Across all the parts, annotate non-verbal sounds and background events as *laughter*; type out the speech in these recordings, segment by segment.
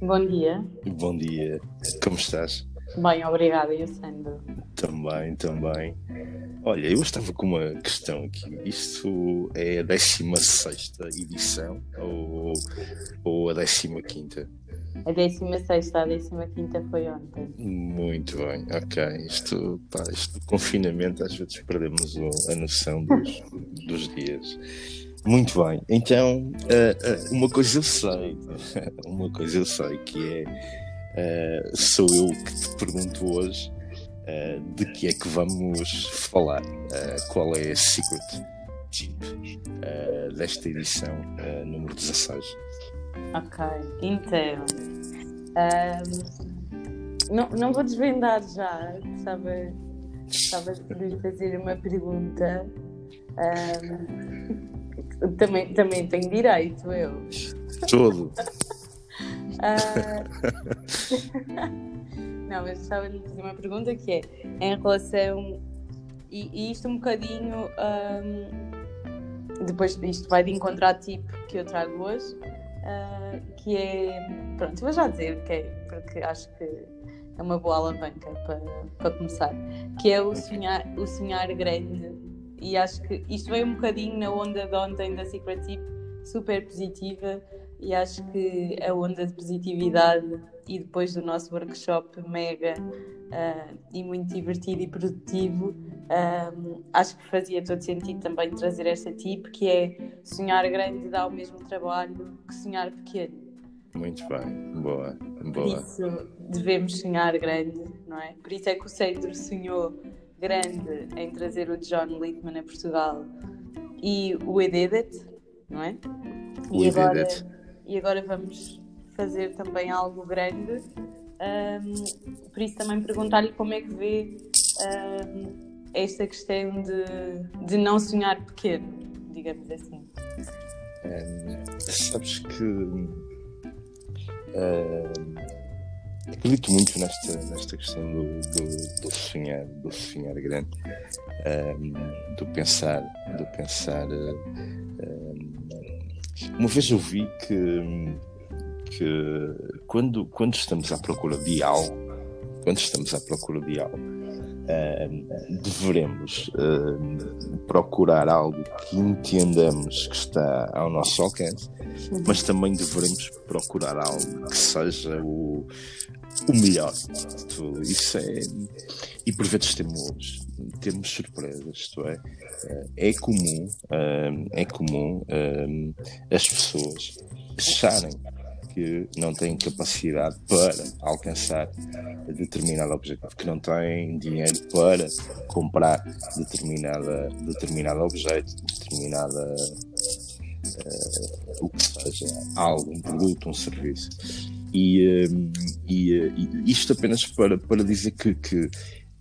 Bom dia. Bom dia. Como estás? Bem, obrigada, e a Sandra? Também, também. Olha, eu estava com uma questão aqui. Isto é a 16 edição ou, ou a 15? A 16, a 15 foi ontem. Muito bem, ok. Isto, pá, isto confinamento, às vezes perdemos a noção dos, *laughs* dos dias. Muito bem, então uh, uh, uma coisa eu sei, *laughs* uma coisa eu sei que é uh, sou eu que te pergunto hoje de que é que vamos falar, qual é a secret tip desta edição número 16. Ok, então um, não, não vou desvendar já, gostava de lhe fazer uma pergunta. Um, também, também tenho direito, eu. Todo. uh... *laughs* Não, mas estava de fazer uma pergunta que é em relação. E, e isto um bocadinho. Um... Depois isto vai de encontrar tipo que eu trago hoje. Uh, que é. Pronto, vou já dizer que é, porque acho que é uma boa alavanca para, para começar. Que é o sonhar, o sonhar grande e acho que isto veio um bocadinho na onda de ontem da Secret Tip, super positiva, e acho que a onda de positividade e depois do nosso workshop mega uh, e muito divertido e produtivo, uh, acho que fazia todo sentido também trazer esta tip, que é sonhar grande dá o mesmo trabalho que sonhar pequeno. Muito bem, boa, boa. Por isso devemos sonhar grande, não é? Por isso é que o Centro sonhou grande em trazer o John Littman a Portugal e o Edit, não é? O e agora, e agora vamos fazer também algo grande. Um, por isso também perguntar-lhe como é que vê um, esta questão de, de não sonhar pequeno, digamos assim. Sabes que acredito muito nesta, nesta questão do, do, do sonhar, do sonhar grande, um, do pensar, do pensar. Um, uma vez eu vi que, que quando, quando estamos à procura de algo, quando estamos à procura de algo, devemos procurar algo que entendamos que está ao nosso alcance, mas também devemos procurar algo que seja o, o melhor. Isso é. E por vezes temos, temos surpresas, isto é. É comum, é comum as pessoas acharem que não têm capacidade para alcançar determinado objetivo, que não têm dinheiro para comprar determinada, determinado objeto, determinada uh, o que seja, algo, um produto, um serviço. E, um, e, e, isto apenas para, para dizer que, que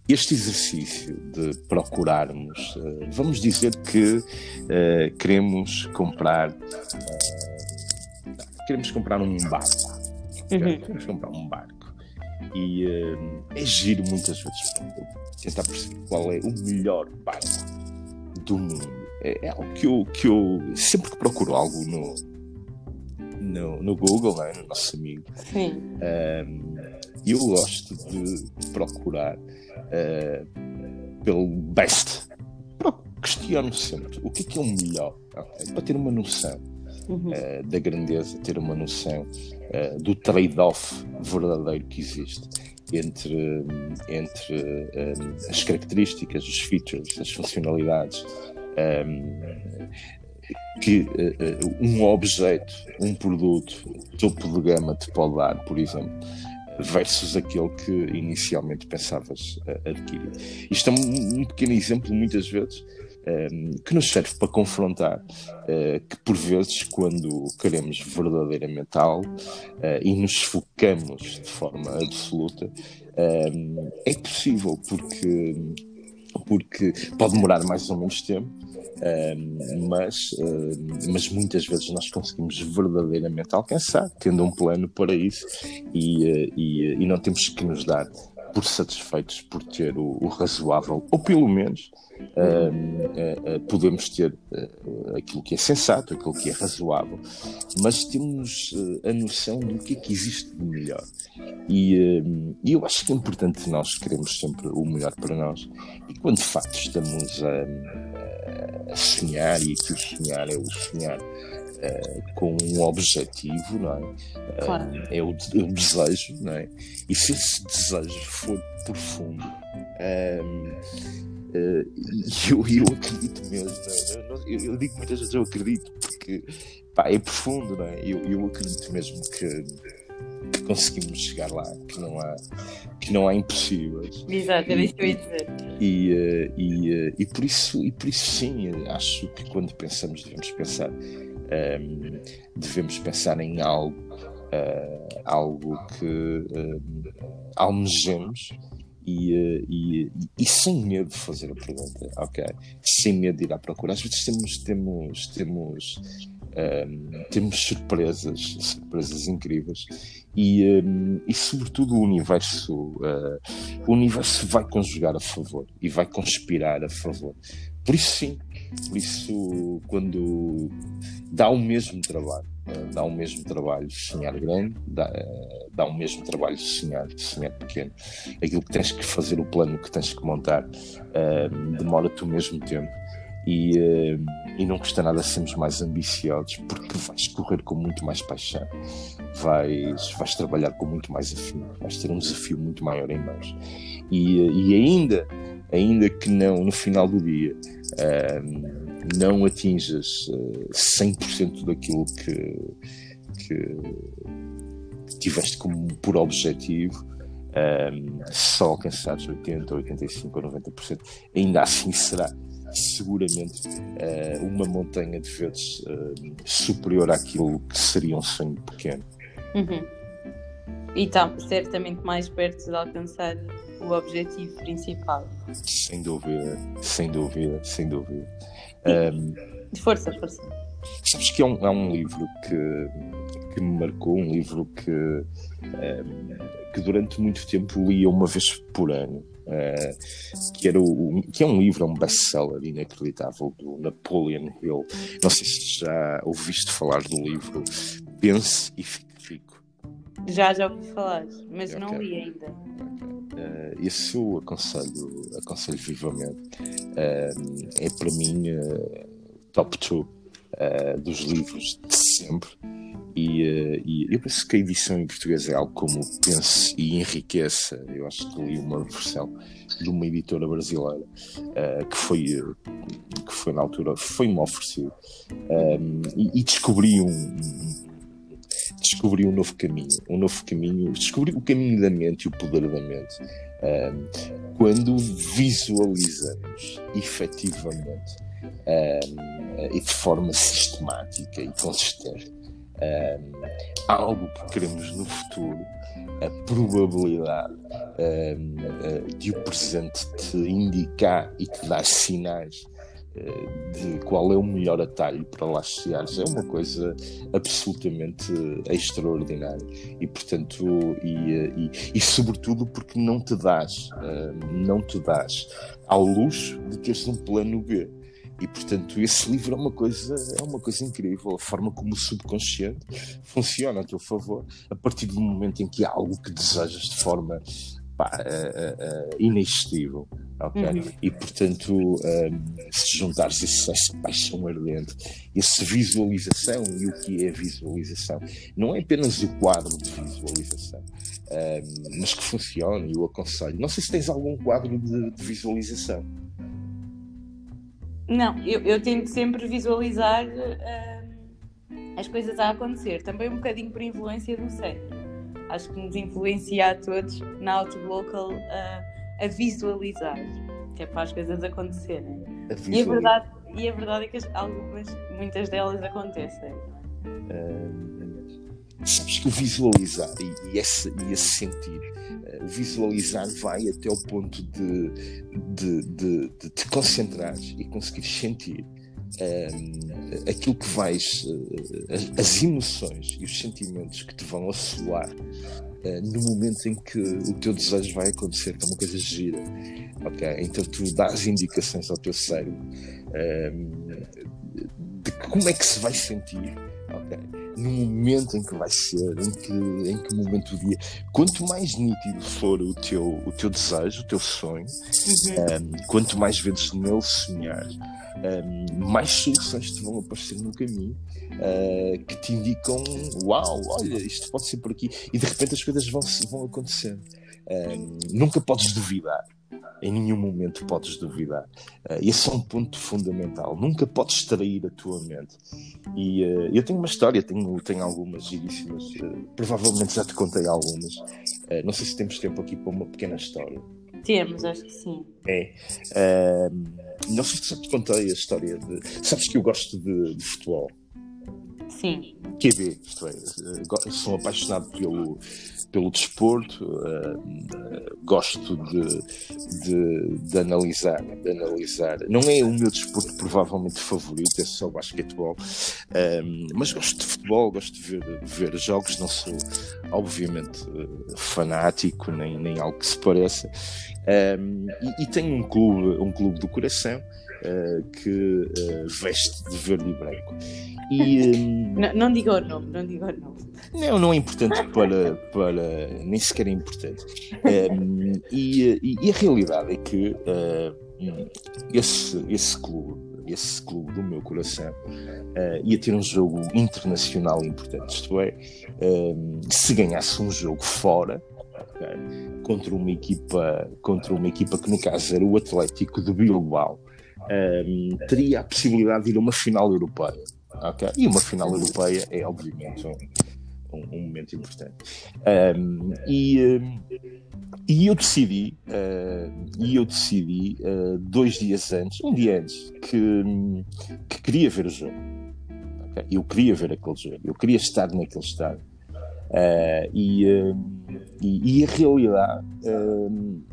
este exercício de procurarmos, uh, vamos dizer que uh, queremos comprar uh, queremos comprar um barco. Uhum. Queremos comprar um barco. E é giro muitas vezes tentar perceber qual é o melhor barco do mundo. É, é algo que eu, que eu sempre que procuro algo no, no, no Google, né, no nosso amigo. Sim. Um, eu gosto de procurar uh, pelo best. Questiono sempre o que é, que é o melhor, okay? para ter uma noção uhum. uh, da grandeza, ter uma noção uh, do trade-off verdadeiro que existe entre, entre um, as características, os features, as funcionalidades um, que um objeto, um produto topo de gama te pode dar, por exemplo, versus aquele que inicialmente pensavas adquirir. Isto é um, um, pequeno exemplo, muitas vezes, que nos serve para confrontar uh, que, por vezes, quando queremos verdadeiramente algo uh, e nos focamos de forma absoluta, ehm, é possível, porque porque pode demorar mais ou menos tempo, mas, mas muitas vezes nós conseguimos verdadeiramente alcançar, tendo um plano para isso, e, uh, e, e não temos que nos dar por satisfeitos por ter o, o razoável, ou pelo menos uh, uh, podemos ter aquilo que é sensato, aquilo que é razoável, mas temos a noção do que é que existe de melhor. E, e, eu acho que é importante nós queremos sempre o melhor para nós. E quando de facto estamos a, a sonhar, e aqui o sonhar é o sonhar uh, com um objetivo, não é? Claro. Uh, é, o, é, o, desejo, não é? E se esse desejo for profundo, uh, eu, eu acredito mesmo, é? eu, eu, digo muitas vezes eu acredito, porque pá, é profundo, não é? Eu, eu acredito mesmo que conseguimos chegar lá, que não há, que não há impossíveis. Exato, era isso que eu ia dizer. E, e, e, por isso, e por isso sim, acho que quando pensamos devemos pensar um, devemos pensar em algo, uh, algo que um, almejemos e, uh, e, e, sem medo de fazer a pergunta, ok? Sem medo de ir à procura. Às vezes temos, temos, temos, um, temos surpresas, surpresas incríveis e, um, e sobretudo o universo, uh, o universo vai conjugar a favor e vai conspirar a favor. Por isso sim, isso quando dá o mesmo trabalho, eh, dá o mesmo trabalho sonhar grande, dá, eh, dá o mesmo trabalho sonhar, sonhar pequeno. Aquilo que tens que fazer, o plano que tens que montar, uh, demora-te o mesmo tempo. E, e não custa nada sermos mais ambiciosos porque vais correr com muito mais paixão, vais, vais trabalhar com muito mais afinco, vais ter um desafio muito maior em mãos. E, e ainda, ainda que não no final do dia uh, não atinjas uh, 100% daquilo que, que, tiveste como por objetivo, um, só alcançares 80, 85 ou 90%, ainda assim será seguramente uh, uma montanha de vezes uh, superior àquilo que seria um sonho pequeno. Uhum. E está certamente mais perto de alcançar o objetivo principal. Sem dúvida, sem dúvida, sem dúvida. Um, força, força. Sabes que é um, é um livro que, que me marcou, um livro que, um, que durante muito tempo lia uma vez por ano. Uh, que, era o, que é um livro, é um best-seller inacreditável do Napoleon Hill. Não sei se já ouviste falar do livro Pense e Fique. Já, já ouvi falar, mas okay. não li ainda. Uh, esse eu aconselho, aconselho vivamente. Uh, é para mim uh, top 2 dos livros de sempre. E, e, eu penso que a edição em português é algo como Pense e Enriqueça. Eu acho que li uma versão de uma editora brasileira que, foi, que foi na altura, foi-me oferecido. e, e descobri um, descobri um novo caminho, um novo caminho, descobri o caminho da mente e o poder da mente. Um, quando visualizamos efetivamente um, e de forma sistemática e consistente um, algo que queremos no futuro, a probabilidade de o presente te indicar e te dar sinais de qual é o melhor atalho para lá chegares é uma coisa absolutamente extraordinária. E portanto e, e, e sobretudo porque não te dás não te dás ao luxo de teres um plano B. E portanto esse *laughs* livro é uma coisa é uma coisa incrível. A forma como o subconsciente funciona a teu favor a partir do momento em que há algo que desejas de forma pá, uh, uh, inexistível. Okay? Uhum. E portanto, um, se juntares esse, essa paixão ardente, essa visualização, e o que é visualização? Não é apenas o quadro de visualização, um, mas que funciona, e eu aconselho. Não sei se tens algum quadro de, de visualização. Não, eu, eu tento sempre visualizar uh, as coisas a acontecer, também um bocadinho por influência do cérebro acho que nos influencia a todos na Outlocal a, a visualizar, que é para as coisas acontecerem. A e, a verdade, e a verdade é que algumas, muitas delas acontecem. Uh, sabes que o visualizar e, e, esse, e esse sentir, uh, visualizar vai até o ponto de, de, de, de te concentrares e conseguir sentir uh, aquilo que vais, uh, as, emoções e os sentimentos que te vão assolar no momento em que o teu desejo vai acontecer, que é uma coisa gira. Ok? Então tu dás indicações ao teu cérebro de como é que se vai sentir. No momento em que vai ser, em que, em que momento do dia. Quanto mais nítido for o teu, o teu desejo, o teu sonho, uhum. um, quanto mais vezes nele sonhar, um, mais soluções te vão aparecer no caminho uh, que te indicam: Uau, olha, isto pode ser por aqui. E de repente as coisas vão, vão acontecendo. Um, nunca podes duvidar em nenhum momento podes duvidar. Uh, esse é um ponto fundamental. Nunca podes trair a tua mente. E uh, eu tenho uma história, tenho, tenho algumas giríssimas, uh, provavelmente já te contei algumas. não sei se temos tempo aqui para uma pequena história. Temos, acho que sim. É. não sei se já te contei a história de. Sabes que eu gosto de, de futebol. Sim. QB, isto é, sou apaixonado pelo, pelo desporto, uh, uh, gosto de, de, de, analisar, de analisar. Não é o meu desporto provavelmente favorito, é só basquetebol, uh, mas gosto de futebol, gosto de ver, ver jogos, não sou obviamente fanático, nem, nem algo que se pareça. E, e, tenho um clube, um clube do coração que veste de verde e branco. E, *laughs* um... não, não diga o nome, não diga o nome. Não, não é importante para, para nem sequer é importante. Um, e, e, e, a realidade é que uh, esse, esse clube, esse clube do meu coração, uh, ia ter um jogo internacional importante. Isto é, um, se ganhasse um jogo fora, okay, contra uma equipa, contra uma equipa que no caso era o Atlético de Bilbao, um, teria a possibilidade de ir a uma final europeia. Okay? E uma final europeia é, obviamente, um, um, momento importante. Um, e, e eu decidi, uh, e eu decidi uh, dois dias antes, um dia antes, que, que queria ver o jogo. Okay? Eu queria ver aquele jogo, eu queria estar naquele estádio. Uh, e, e, e, a realidade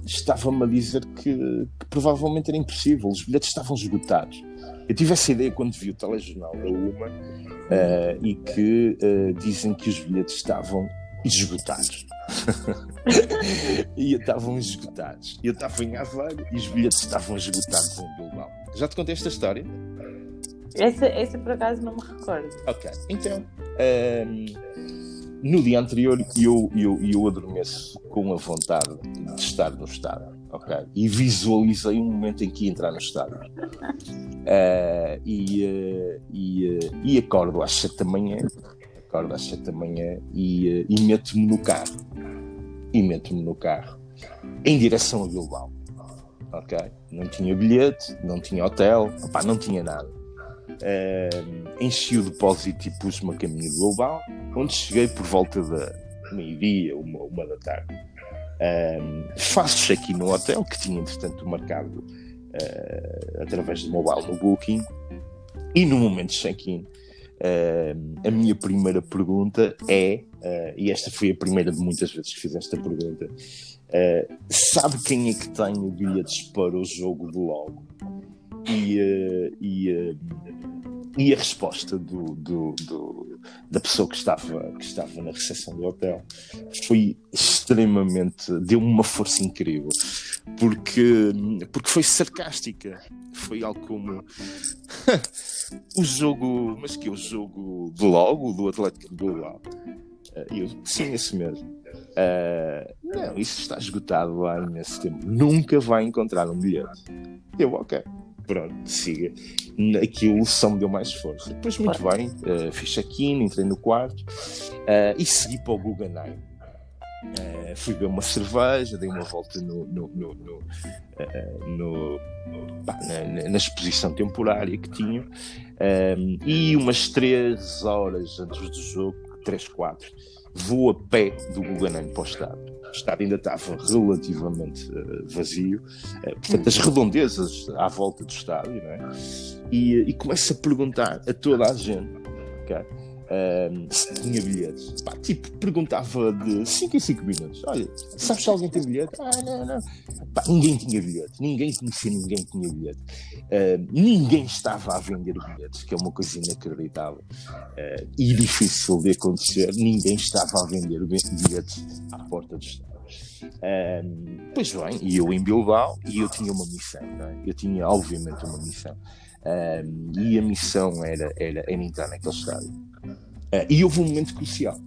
estava-me a dizer que, que provavelmente era impossível, os bilhetes estavam esgotados. Eu tive essa ideia quando vi o telejornal da UMA uh, e que uh, dizem que os bilhetes estavam esgotados. *laughs* e estavam esgotados. Eu estava em Aveiro e os bilhetes estavam esgotados em Bilbao. Já te contei esta história? Essa, essa por acaso não me recordo. Ok, então. Um, ehm, no dia anterior eu, eu, eu adormeço com a vontade de estar no estádio ok? E visualizei um momento em que ia entrar no estádio. Uh, *laughs* e, uh, e, uh, e acordo às 7 da manhã, acordo às 7 da manhã e, e meto-me no carro. E meto-me no carro em direção a Bilbao. Ok? Não tinha bilhete, não tinha hotel, opá, não tinha nada. Enchi o depósito e pus-me a caminho Bilbao, onde cheguei por volta da meio-dia, uma, uma da tarde. Um, faço check-in no hotel, que tinha entretanto marcado uh, através do mobile no Booking, e no momento de check-in, uh, a minha primeira pergunta é, uh, e esta foi a primeira de muitas vezes que fiz esta pergunta, sabe quem é que tem bilhetes para o jogo de logo? E, e e a resposta do, do, do, da pessoa que estava, que estava na recepção do hotel foi extremamente. deu-me uma força incrível, porque, porque foi sarcástica. Foi algo como. *laughs* o jogo. Mas que é o jogo do logo, do Atlético de Bilbao? Eh, eu, sim, esse mesmo. Uh, não, isso está esgotado há imenso tempo. Nunca vai encontrar um bilhete. Eu, ok pronto, siga. Aquilo só me deu mais força. Depois, muito bem, uh, fiz check-in, entrei no quarto uh, e segui para o Guggenheim. Uh, fui beber uma cerveja, dei uma volta no, no, no, no, uh, no pá, na, na, exposição temporária que tinha e umas 3 horas antes do jogo, 3, 4, vou a pé do Guggenheim para o estádio o estádio ainda estava relativamente uh, vazio, uh, portanto, as redondezas à volta do estádio, não é? E, e começo a perguntar a toda a gente, okay? Tinha bilhetes. Pá, tipo, perguntava de 5 em 5 minutos: Olha, sabes se alguém tem bilhete? Ah, não, não. Pá, ninguém tinha bilhete, ninguém conhecia ninguém tinha bilhete. Uh, ninguém estava a vender bilhetes, que é uma coisa inacreditável uh, e difícil de acontecer. Ninguém estava a vender bilhetes à porta do estádio. Um, pois bem, e eu em Bilbao, e eu tinha uma missão, é? eu tinha obviamente uma missão. Um, e a missão era, era, era entrar naquele estádio. Uh, e houve um momento crucial.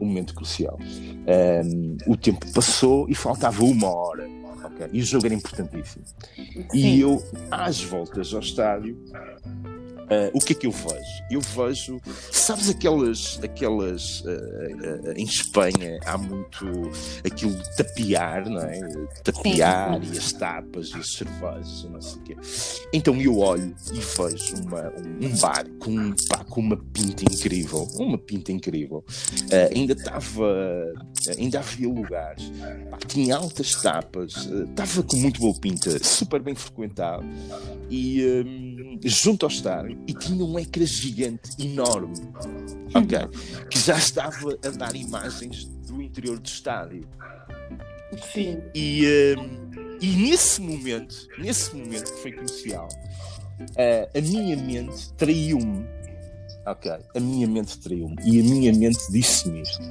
Um momento crucial. Um, o tempo passou e faltava uma hora. Okay? E o jogo era importantíssimo. Sim. E eu, às voltas ao estádio, Uh, o que é que eu vejo? Eu vejo, sabes aquelas, aquelas uh, uh, em Espanha há muito aquilo de tapear, não é? Tapear Sim. e as tapas e as cervejas e não sei o quê. Então eu olho e vejo uma, um, um bar com, pá, com uma pinta incrível, uma pinta incrível. ainda estava, ainda havia lugares, pá, tinha altas tapas, estava com muito boa pinta, super bem frequentado e um, junto ao estádio e tinha um ecrã gigante enorme, ok, que já estava a dar imagens do interior do estádio. Sim. E, um, e nesse momento, nesse momento que foi crucial, uh, a minha mente traiu-me. Ok, a minha mente traiu-me e a minha mente disse-me isto: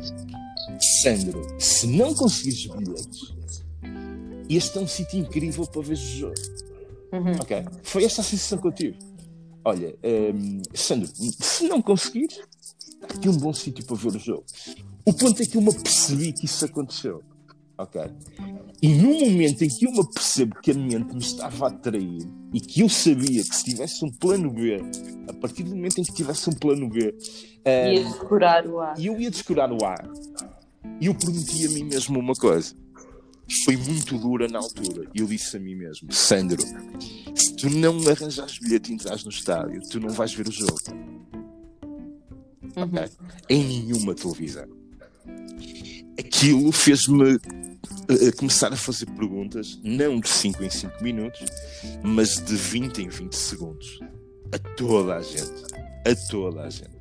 Sandro, se não conseguires bilhetes, este é um sítio incrível para ver o jogo. Uhum. Ok, foi esta a sensação que eu tive. Olha, um, Sandro, se não conseguires, está aqui um bom sítio para ver o jogo. O ponto é que eu me percebi que isso aconteceu. Ok? E no momento em que eu me percebo que a mente me estava a atrair e que eu sabia que se tivesse um plano B, a partir do momento em que tivesse um plano B, um, ia descurar o ar. E eu ia descurar o ar. E eu prometi a mim mesmo uma coisa foi muito dura na altura. E eu disse a mim mesmo: Sandro, se tu não arranjares bilhete e entras no estádio, tu não vais ver o jogo. Uhum. Okay? Em nenhuma televisão. Aquilo fez-me uh, começar a fazer perguntas, não de 5 em 5 minutos, mas de 20 em 20 segundos. A toda a gente. A toda a gente.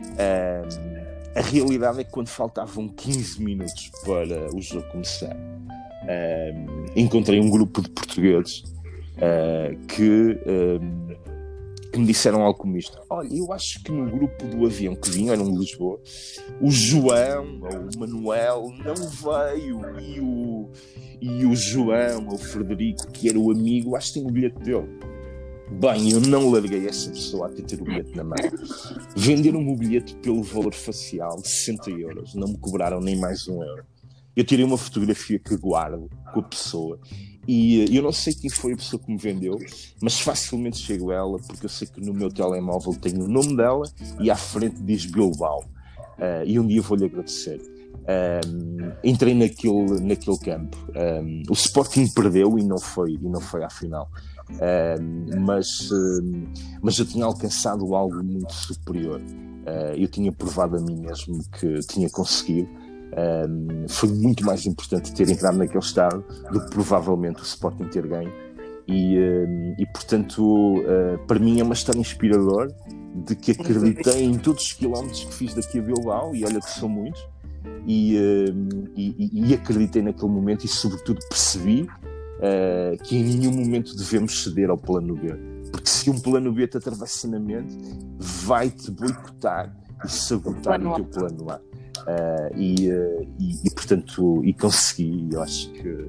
Um, a realidade é que quando faltavam 15 minutos para o jogo começar, uh, encontrei um grupo de portugueses uh, que, uh, que, me disseram algo como isto: Olha, eu acho que no grupo do avião que vinha, era um de Lisboa, o João ou o Manuel não veio e o, e o João ou o Frederico, que era o amigo, acho que tem o bilhete dele. Bem, eu não larguei essa pessoa até ter o bilhete na mão. Venderam-me o bilhete pelo valor facial de 60 euros. Não me cobraram nem mais um euro. Eu tirei uma fotografia que guardo com a pessoa e eh, eu não sei quem foi a pessoa que me vendeu, mas facilmente chego a ela porque eu sei que no meu telemóvel tem o nome dela e à frente diz Bilbao. Uh, e um dia vou-lhe agradecer. Um, entrei naquele, naquele campo. O Sporting perdeu e não foi, e não foi à final. Mas, mas eu tinha alcançado algo muito superior. Uh, eu tinha provado a mim mesmo que tinha conseguido. Foi muito mais importante ter entrado naquele estado do que provavelmente o Sporting ter ganho. E, e portanto, uh, para mim é uma história inspiradora de que acreditei em todos os quilómetros que fiz daqui a Bilbao, e olha que são muitos, e, uh, e, e, acreditei naquele momento e, sobretudo, percebi uh, que em nenhum momento devemos ceder ao plano B. Porque se um plano B te atravessa na mente, vai-te boicotar e sabotar o teu plano A. Uh, e, e, portanto, e consegui, eu acho que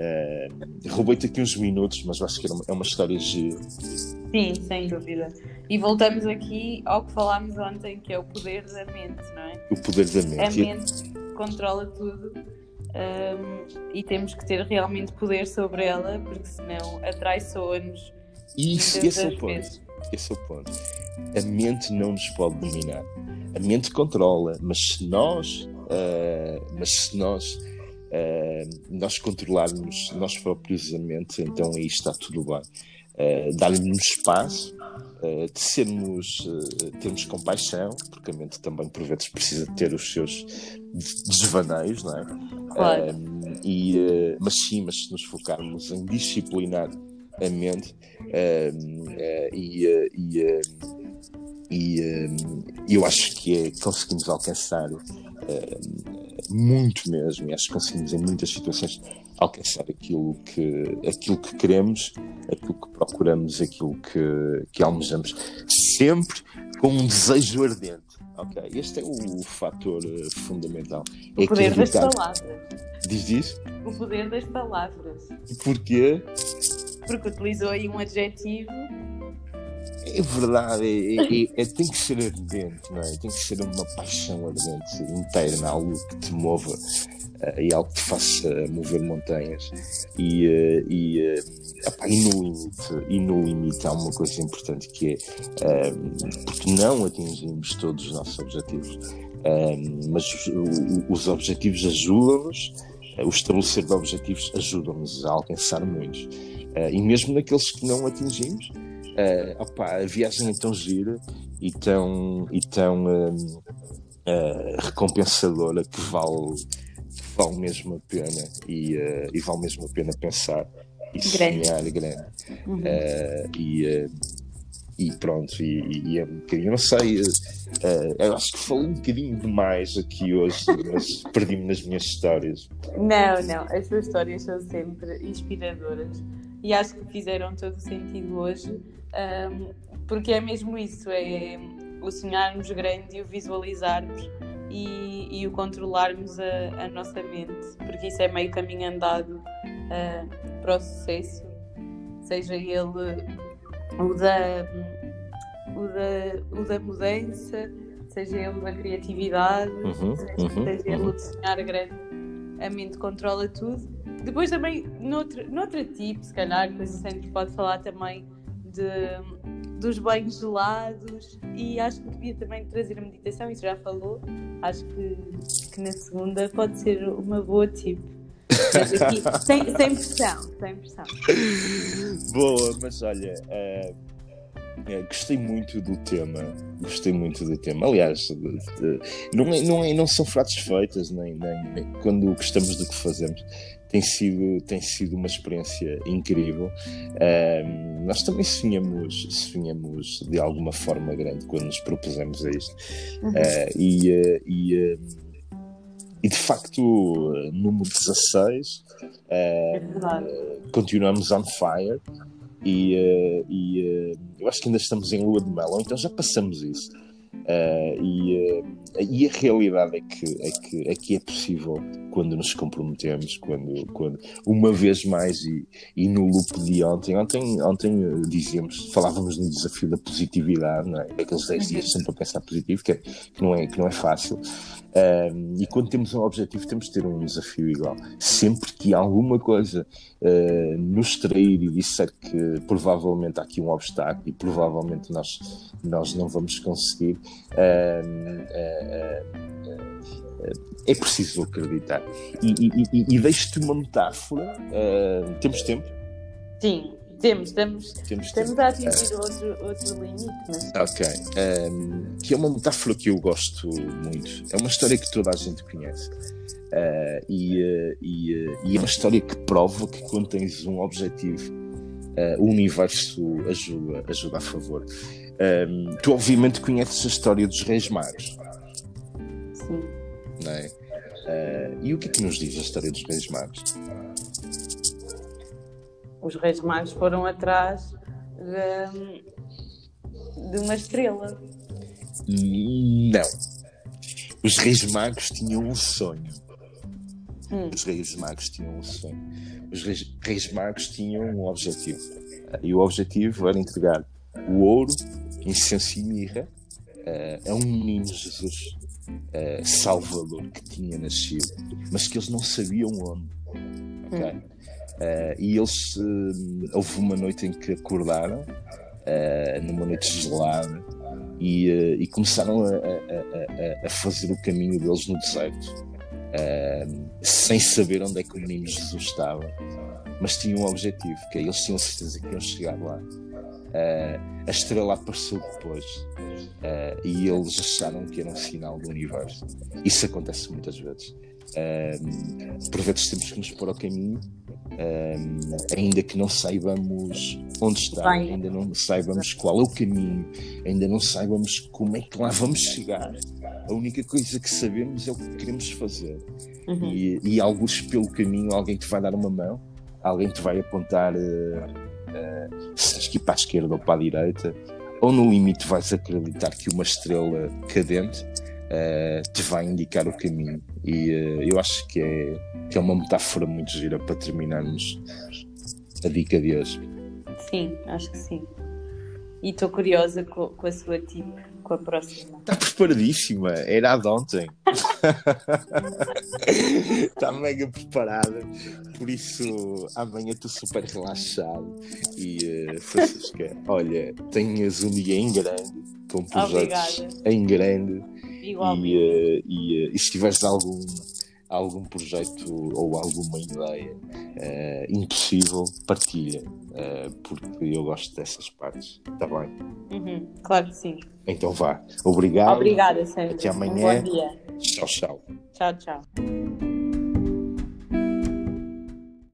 Uh, Roubei-te aqui uns minutos, mas acho que é uma história gira. Sim, sem dúvida. E voltamos aqui ao que falámos ontem, que é o poder da mente, não é? O poder da mente. A mente controla tudo um, e temos que ter realmente poder sobre ela, porque senão atraiçoa-nos. Isso, esse é o ponto. Vezes. Esse é o ponto. A mente não nos pode dominar. A mente controla, mas se nós, uh, mas se nós uh, nós controlarmos nós próprios a mente, então aí está tudo bem. Uh, Dar-lhe espaço, uh, de sermos, uh, termos compaixão, porque a mente também por vezes precisa ter os seus desvaneios, não é? Claro. e, mas sim, mas se nos focarmos em disciplinar a mente e, e e, eu acho que é, conseguimos alcançar muito mesmo, e acho que conseguimos em muitas situações alcançar aquilo que, aquilo que queremos, aquilo que procuramos, aquilo que, que almejamos, sempre com um desejo ardente. Ok, este é o fator fundamental. O é poder das palavras. Diz isso? O poder das palavras. Porquê? Porque utilizou aí um adjetivo é verdade, é, é, é, tem que ser ardente, não é? Tem que ser uma paixão ardente, interna, algo que te mova uh, e algo que te faça mover montanhas. E, uh, e, uh, e, no limite, e no limite há uma coisa importante que é porque não atingimos todos os nossos objetivos, mas os, os objetivos ajudam-nos, o estabelecer de objetivos ajuda-nos a alcançar muitos. e mesmo naqueles que não atingimos, uh, opa, a viagem é tão gira e tão, e tão uh, uh, recompensadora que vale, que vale mesmo a pena e, e vale mesmo a pena pensar e grande. sonhar grande. Uhum. e, e pronto, e, e, é um bocadinho, não sei, eu acho que falei um bocadinho demais aqui hoje, mas perdi-me nas minhas histórias. Não, não, as suas histórias são sempre inspiradoras e acho que fizeram todo o sentido hoje um, porque é mesmo isso, é o sonharmos grande e o visualizarmos e, e o controlarmos a, a, nossa mente, porque isso é meio caminho andado uh, para o sucesso, seja ele o da, o da, o da mudança, seja ele da criatividade, uhum, seja, uhum, seja ele uhum. de sonhar grande, a mente controla tudo. Depois também, noutra, noutra tipo, se calhar, que a Santos pode falar também de, dos banhos gelados e acho que devia também trazer a meditação, isso já falou. Acho que, que na segunda pode ser uma boa tipo. Aqui, sem, sem pressão, sem pressão. Boa, mas olha, uh, é, gostei muito do tema. Gostei muito do tema. Aliás, de, de, não, é, não, é, não são frases feitas, nem, nem, nem, quando gostamos do que fazemos tem sido, tem sido uma experiência incrível. Um, nós também sonhamos, sonhamos de alguma forma grande quando nos propusemos a isto. Uhum. Uh, e, uh, e, uh, e, de facto, número 16, é continuamos on fire. E, e eu acho que ainda estamos em lua de mel, então já passamos isso. E, e, a realidade é que, é que, é que é possível quando nos comprometemos, quando, quando uma vez mais, e, e no loop de ontem, ontem, ontem uh, dizíamos, falávamos no desafio da positividade, não é? Aqueles 10 dias uhum. sempre a pensar positivo, que, é, que, não, é, que não é fácil. e quando temos um objetivo, temos de ter um desafio igual. Sempre que alguma coisa uh, nos trair e disser que provavelmente há aqui um obstáculo e provavelmente nós, nós não vamos conseguir, uh, é preciso acreditar. E, e, e, e deixo-te uma metáfora. temos tempo? Sim, temos, temos, temos, temos a atingir outro, outro limite. Mas... Ok. Um, que é uma metáfora que eu gosto muito. É uma história que toda a gente conhece. Uh, e, uh, e, uh, e, é uma história que prova que quando tens um objetivo, o universo ajuda, ajuda a favor. Um, tu, obviamente, conheces a história dos Reis Magos. Sim. Não é? e o que é que nos diz a história dos Reis Magos? Os Reis Magos foram atrás de, de uma estrela. Não. Os Reis Magos tinham um sonho. Hum. Os Reis Magos tinham um sonho. Os Reis, Reis Magos tinham um objetivo. E o objetivo era entregar o ouro, incenso e mirra uh, a um menino Jesus uh, Salvador que tinha nascido, mas que eles não sabiam onde. Okay? Hum. Uh, e eles houve uma noite em que acordaram, numa noite gelada, e, e começaram a, a, a, a, fazer o caminho deles no deserto uh, sem saber onde é que o menino Jesus estava, mas tinham um objetivo, que é, eles tinham certeza que iam chegar lá. Uh, a estrela apareceu depois uh, e eles acharam que era um sinal do universo. Isso acontece muitas vezes. Uh, por vezes temos que nos pôr ao caminho ainda que não saibamos onde está, ainda não saibamos qual é o caminho, ainda não saibamos como é que lá vamos chegar. A única coisa que sabemos é o que queremos fazer. Uhum. E, e alguns pelo caminho, alguém te vai dar uma mão, alguém te vai apontar eh, eh, tens que ir para a esquerda ou para a direita, ou no limite vais acreditar que uma estrela cadente eh, te vai indicar o caminho. E eh, eu acho que é, que é uma metáfora muito gira para terminarmos a dica de hoje. Sim, acho que sim. E estou curiosa com, com a sua tipo, com a próxima. Está preparadíssima, era a de ontem. Está *laughs* mega preparada, por isso amanhã estou super relaxado. E uh, Francisca, olha, tenhas um dia em grande, com projetos Obrigada. em grande. Igualmente. E, uh, e, uh, e se tiveres algum, algum projeto ou alguma ideia uh, impossível, partilha, uh, porque eu gosto dessas partes. Está bem? Uhum, Claro que sim. Então vá. Obrigado. Obrigada, Sandra. Até Um amanhã. bom dia. Tchau, tchau. Tchau, tchau.